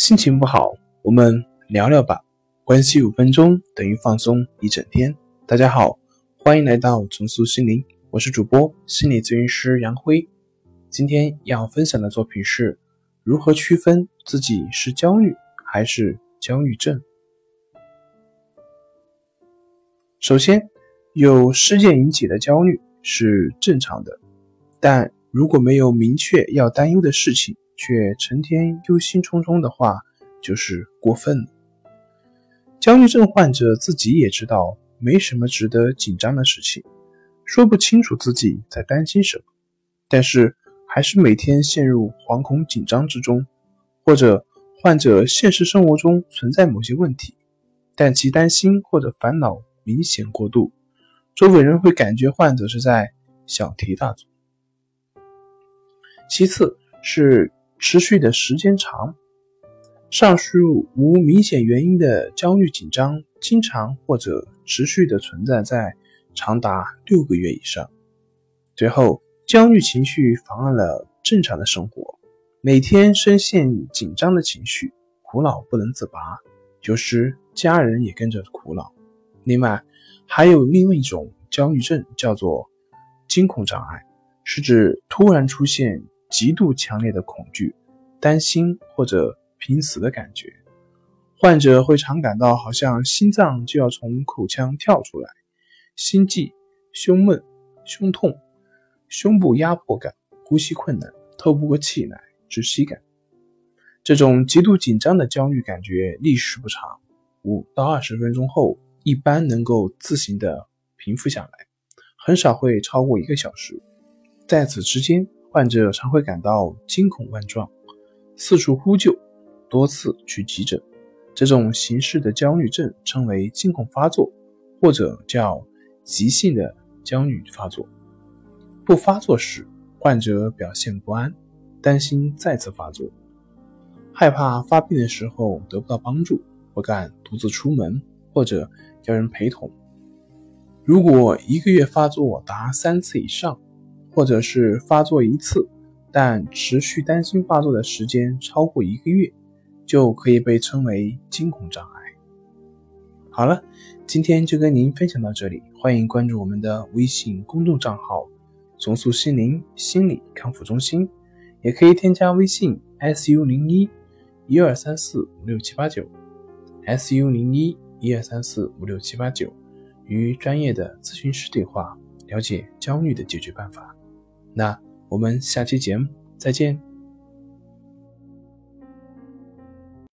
心情不好，我们聊聊吧。关系五分钟等于放松一整天。大家好，欢迎来到重塑心灵，我是主播心理咨询师杨辉。今天要分享的作品是如何区分自己是焦虑还是焦虑症。首先，有事件引起的焦虑是正常的，但如果没有明确要担忧的事情，却成天忧心忡忡的话，就是过分了。焦虑症患者自己也知道没什么值得紧张的事情，说不清楚自己在担心什么，但是还是每天陷入惶恐紧张之中。或者患者现实生活中存在某些问题，但其担心或者烦恼明显过度，周围人会感觉患者是在小题大做。其次是。持续的时间长，上述无明显原因的焦虑紧张，经常或者持续的存在在长达六个月以上。最后，焦虑情绪妨碍了正常的生活，每天深陷紧张的情绪，苦恼不能自拔，有时家人也跟着苦恼。另外，还有另外一种焦虑症，叫做惊恐障碍，是指突然出现。极度强烈的恐惧、担心或者濒死的感觉，患者会常感到好像心脏就要从口腔跳出来，心悸、胸闷、胸痛、胸部压迫感、呼吸困难、透不过气来、窒息感。这种极度紧张的焦虑感觉历时不长，五到二十分钟后一般能够自行的平复下来，很少会超过一个小时。在此之间。患者常会感到惊恐万状，四处呼救，多次去急诊。这种形式的焦虑症称为惊恐发作，或者叫急性的焦虑发作。不发作时，患者表现不安，担心再次发作，害怕发病的时候得不到帮助，不敢独自出门，或者要人陪同。如果一个月发作达三次以上，或者是发作一次，但持续担心发作的时间超过一个月，就可以被称为惊恐障碍。好了，今天就跟您分享到这里，欢迎关注我们的微信公众账号“重塑心灵心理康复中心”，也可以添加微信 “su 零一一二三四五六七八九 ”，“su 零一一二三四五六七八九”，与专业的咨询师对话，了解焦虑的解决办法。那我们下期节目再见。